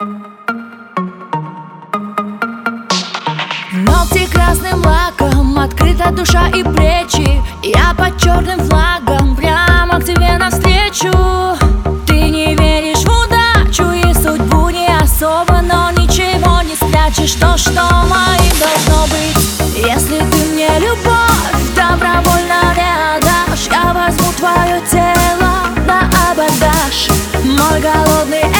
Ногти красным лаком, открыта душа и плечи. Я под черным флагом, прямо к тебе навстречу. Ты не веришь в удачу и судьбу не особо Но ничего не спрячешь, то, что моим должно быть. Если ты мне любовь добровольно не Я возьму твое тело на абордаж. Мой голодный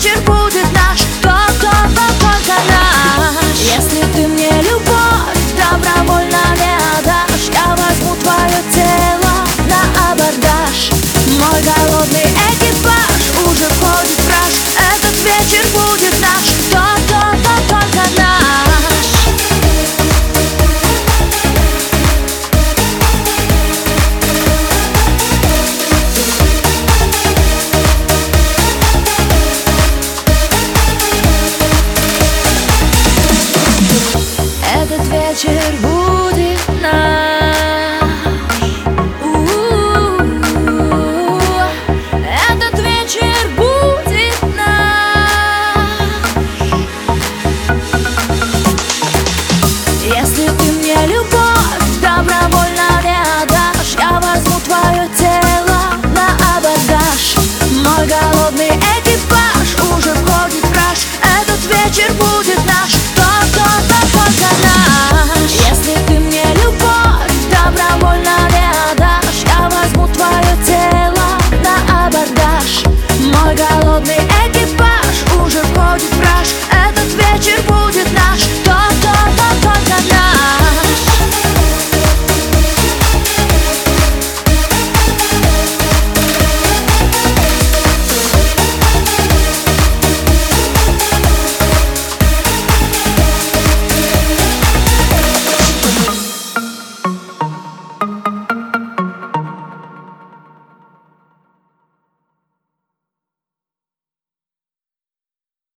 вечер будет наш, Этот